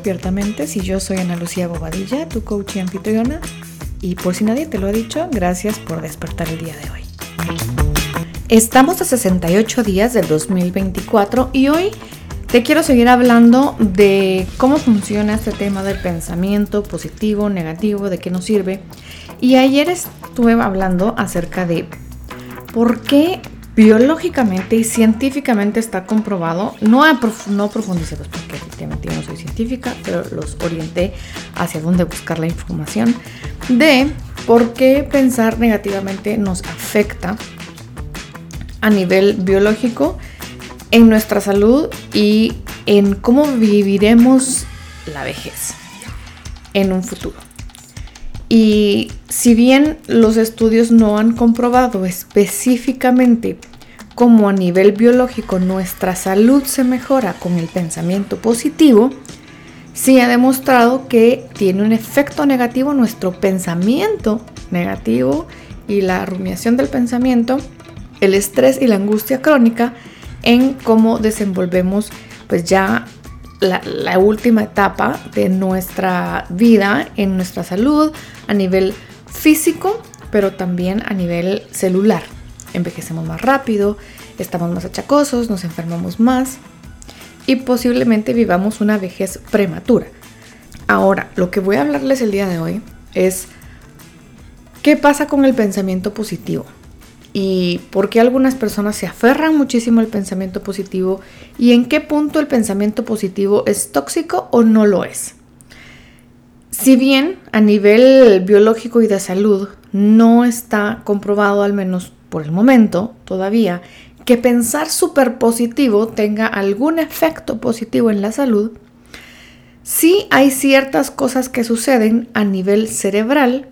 Despiertamente. Si yo soy Ana Lucía Bobadilla, tu coach y anfitriona. Y por si nadie te lo ha dicho, gracias por despertar el día de hoy. Estamos a 68 días del 2024 y hoy te quiero seguir hablando de cómo funciona este tema del pensamiento positivo, negativo, de qué nos sirve. Y ayer estuve hablando acerca de por qué biológicamente y científicamente está comprobado, no, no profundicé, pues porque efectivamente yo no soy científica, pero los orienté hacia dónde buscar la información de por qué pensar negativamente nos afecta a nivel biológico en nuestra salud y en cómo viviremos la vejez en un futuro. Y si bien los estudios no han comprobado específicamente cómo a nivel biológico nuestra salud se mejora con el pensamiento positivo, sí ha demostrado que tiene un efecto negativo nuestro pensamiento negativo y la rumiación del pensamiento, el estrés y la angustia crónica en cómo desenvolvemos pues ya la, última etapa de nuestra vida en nuestra salud a nivel físico, pero también a nivel celular. Envejecemos más rápido, estamos más achacosos, nos enfermamos más y posiblemente vivamos una vejez prematura. Ahora, lo que voy a hablarles el día de hoy es qué pasa con el pensamiento positivo y por qué algunas personas se aferran muchísimo al pensamiento positivo y en qué punto el pensamiento positivo es tóxico o no lo es. Si bien a nivel biológico y de salud no está comprobado, al menos por el momento todavía, que pensar súper positivo tenga algún efecto positivo en la salud, sí hay ciertas cosas que suceden a nivel cerebral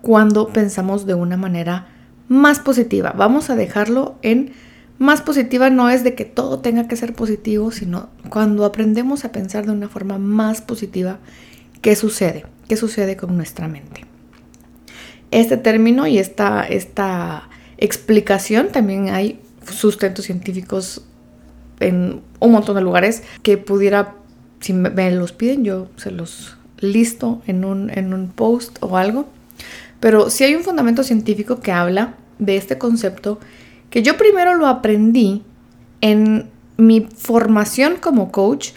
cuando pensamos de una manera más positiva. Vamos a dejarlo en más positiva no es de que todo tenga que ser positivo, sino cuando aprendemos a pensar de una forma más positiva, ¿qué sucede? ¿Qué sucede con nuestra mente? Este término y esta, esta explicación también hay sustentos científicos en un montón de lugares que pudiera, si me los piden, yo se los listo en un, en un post o algo. Pero sí hay un fundamento científico que habla de este concepto que yo primero lo aprendí en mi formación como coach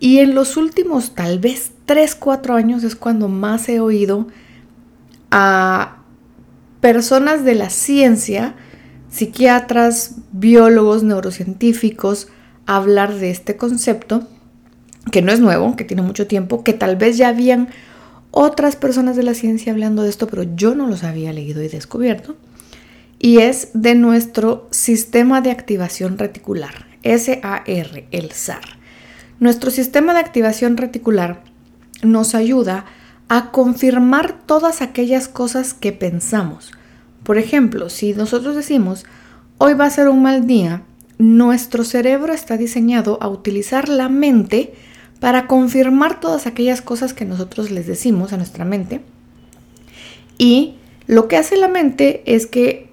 y en los últimos tal vez 3, 4 años es cuando más he oído a personas de la ciencia, psiquiatras, biólogos, neurocientíficos, hablar de este concepto, que no es nuevo, que tiene mucho tiempo, que tal vez ya habían otras personas de la ciencia hablando de esto, pero yo no los había leído y descubierto. Y es de nuestro sistema de activación reticular, SAR, el SAR. Nuestro sistema de activación reticular nos ayuda a confirmar todas aquellas cosas que pensamos. Por ejemplo, si nosotros decimos, hoy va a ser un mal día, nuestro cerebro está diseñado a utilizar la mente para confirmar todas aquellas cosas que nosotros les decimos a nuestra mente. Y lo que hace la mente es que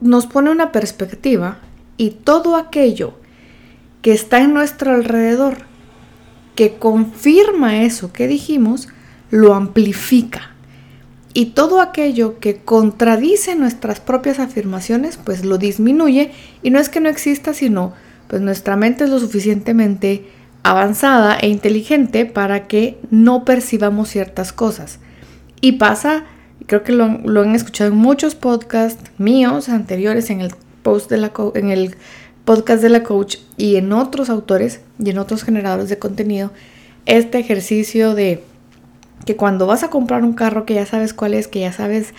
nos pone una perspectiva y todo aquello que está en nuestro alrededor, que confirma eso que dijimos, lo amplifica. Y todo aquello que contradice nuestras propias afirmaciones, pues lo disminuye. Y no es que no exista, sino pues nuestra mente es lo suficientemente avanzada e inteligente para que no percibamos ciertas cosas. Y pasa, creo que lo, han escuchado en muchos podcasts míos anteriores, en el, post de la en el podcast de la coach y en otros autores y en otros generadores de contenido, este ejercicio de que cuando vas a comprar un carro que ya sabes cuál es, que ya sabes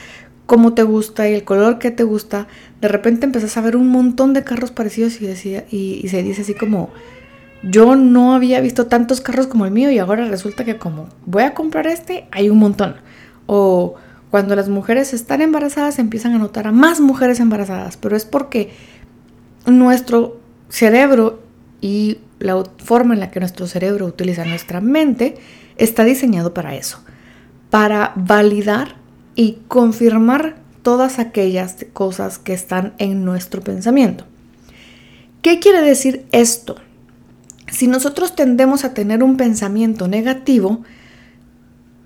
cómo te gusta y el color que te gusta, de repente empezás a ver un montón de carros parecidos y, decía, y se dice así como, yo no había visto tantos carros como el mío y ahora resulta que como voy a comprar este, hay un montón. O cuando las mujeres están embarazadas empiezan a notar a más mujeres embarazadas, pero es porque nuestro cerebro y la forma en la que nuestro cerebro utiliza nuestra mente está diseñado para eso, para validar y confirmar todas aquellas cosas que están en nuestro pensamiento. ¿Qué quiere decir esto? Si nosotros tendemos a tener un pensamiento negativo,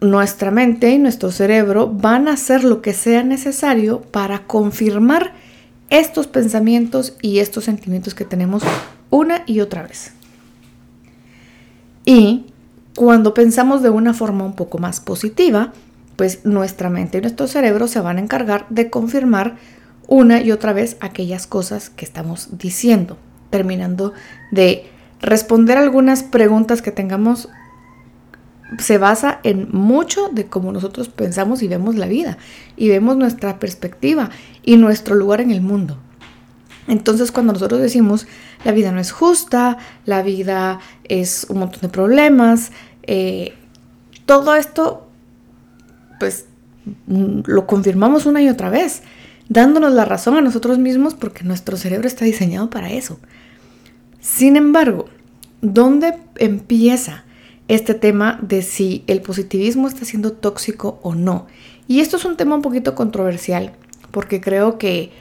nuestra mente y nuestro cerebro van a hacer lo que sea necesario para confirmar estos pensamientos y estos sentimientos que tenemos una y otra vez. Y cuando pensamos de una forma un poco más positiva, pues nuestra mente y nuestro cerebro se van a encargar de confirmar una y otra vez aquellas cosas que estamos diciendo, terminando de responder algunas preguntas que tengamos se basa en mucho de cómo nosotros pensamos y vemos la vida y vemos nuestra perspectiva y nuestro lugar en el mundo. Entonces cuando nosotros decimos la vida no es justa, la vida es un montón de problemas, eh, todo esto pues lo confirmamos una y otra vez, dándonos la razón a nosotros mismos porque nuestro cerebro está diseñado para eso. Sin embargo, ¿dónde empieza este tema de si el positivismo está siendo tóxico o no? Y esto es un tema un poquito controversial porque creo que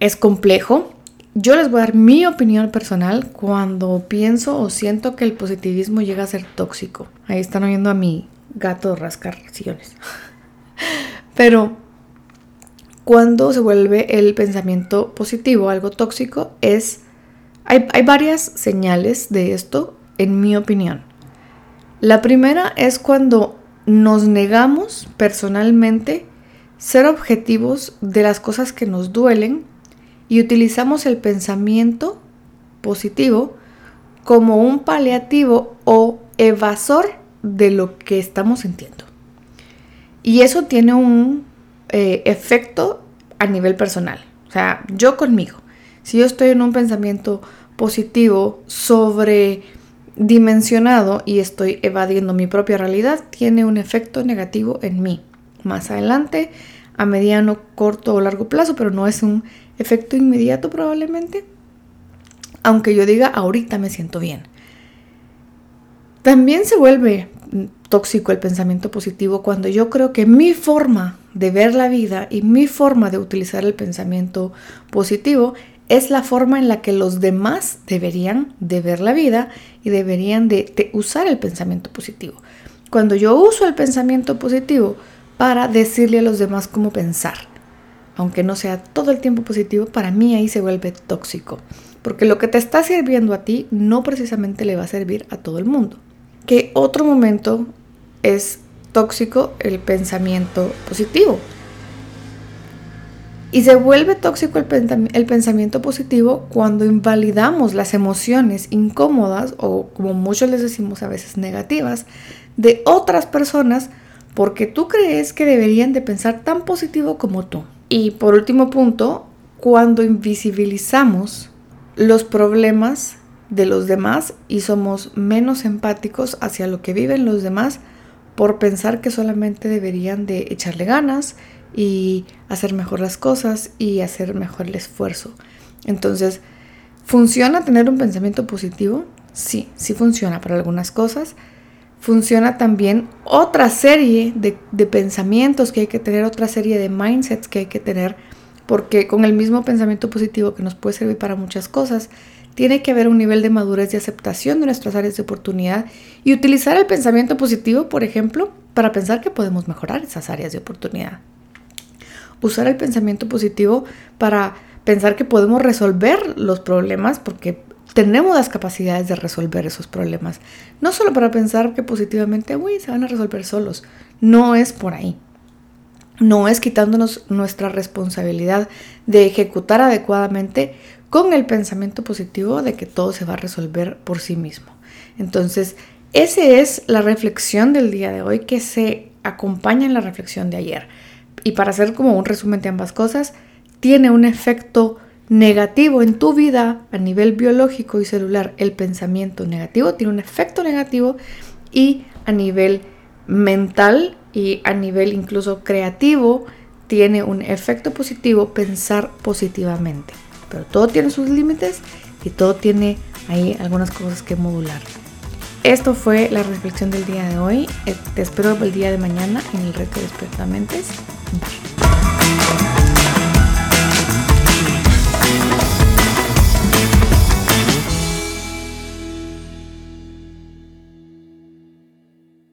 es complejo. Yo les voy a dar mi opinión personal cuando pienso o siento que el positivismo llega a ser tóxico. Ahí están oyendo a mi gato rascar sillones. Pero cuando se vuelve el pensamiento positivo algo tóxico es hay, varias señales de esto, en mi opinión. La primera es cuando nos negamos personalmente ser objetivos de las cosas que nos duelen y utilizamos el pensamiento positivo como un paliativo o evasor de lo que estamos sintiendo. Y eso tiene un eh, efecto a nivel personal. O sea, yo conmigo. Si yo estoy en un pensamiento positivo sobredimensionado y estoy evadiendo mi propia realidad, tiene un efecto negativo en mí. Más adelante, a mediano, corto o largo plazo, pero no es un efecto inmediato probablemente. Aunque yo diga, ahorita me siento bien. También se vuelve tóxico el pensamiento positivo cuando yo creo que mi forma de ver la vida y mi forma de utilizar el pensamiento positivo es la forma en la que los demás deberían de ver la vida y deberían de, usar el pensamiento positivo. Cuando yo uso el pensamiento positivo para decirle a los demás cómo pensar, aunque no sea todo el tiempo positivo, para mí ahí se vuelve tóxico, porque lo que te está sirviendo a ti no precisamente le va a servir a todo el mundo. Que otro momento es tóxico el pensamiento positivo. Y se vuelve tóxico el, pensamiento positivo cuando invalidamos las emociones incómodas o como muchos les decimos a veces negativas de otras personas porque tú crees que deberían de pensar tan positivo como tú. Y por último punto, cuando invisibilizamos los problemas de los demás y somos menos empáticos hacia lo que viven los demás por pensar que solamente deberían de echarle ganas y hacer mejor las cosas y hacer mejor el esfuerzo. Entonces, ¿funciona tener un pensamiento positivo? Sí, sí funciona para algunas cosas. Funciona también otra serie de, de pensamientos que hay que tener, otra serie de mindsets que hay que tener, porque con el mismo pensamiento positivo que nos puede servir para muchas cosas, tiene que haber un nivel de madurez y aceptación de nuestras áreas de oportunidad y utilizar el pensamiento positivo, por ejemplo, para pensar que podemos mejorar esas áreas de oportunidad. Usar el pensamiento positivo para pensar que podemos resolver los problemas porque tenemos las capacidades de resolver esos problemas. No solo para pensar que positivamente, uy, se van a resolver solos. No es por ahí. No es quitándonos nuestra responsabilidad de ejecutar adecuadamente con el pensamiento positivo de que todo se va a resolver por sí mismo. Entonces, esa es la reflexión del día de hoy que se acompaña en la reflexión de ayer y para hacer como un resumen de ambas cosas, tiene un efecto negativo en tu vida a nivel biológico y celular. El pensamiento negativo tiene un efecto negativo y a nivel mental y a nivel incluso creativo tiene un efecto positivo pensar positivamente. Pero todo tiene sus límites y todo tiene ahí algunas cosas que modular. Esto fue la reflexión del día de hoy. Eh, te espero el día de mañana en el reto de Mentes. Bye.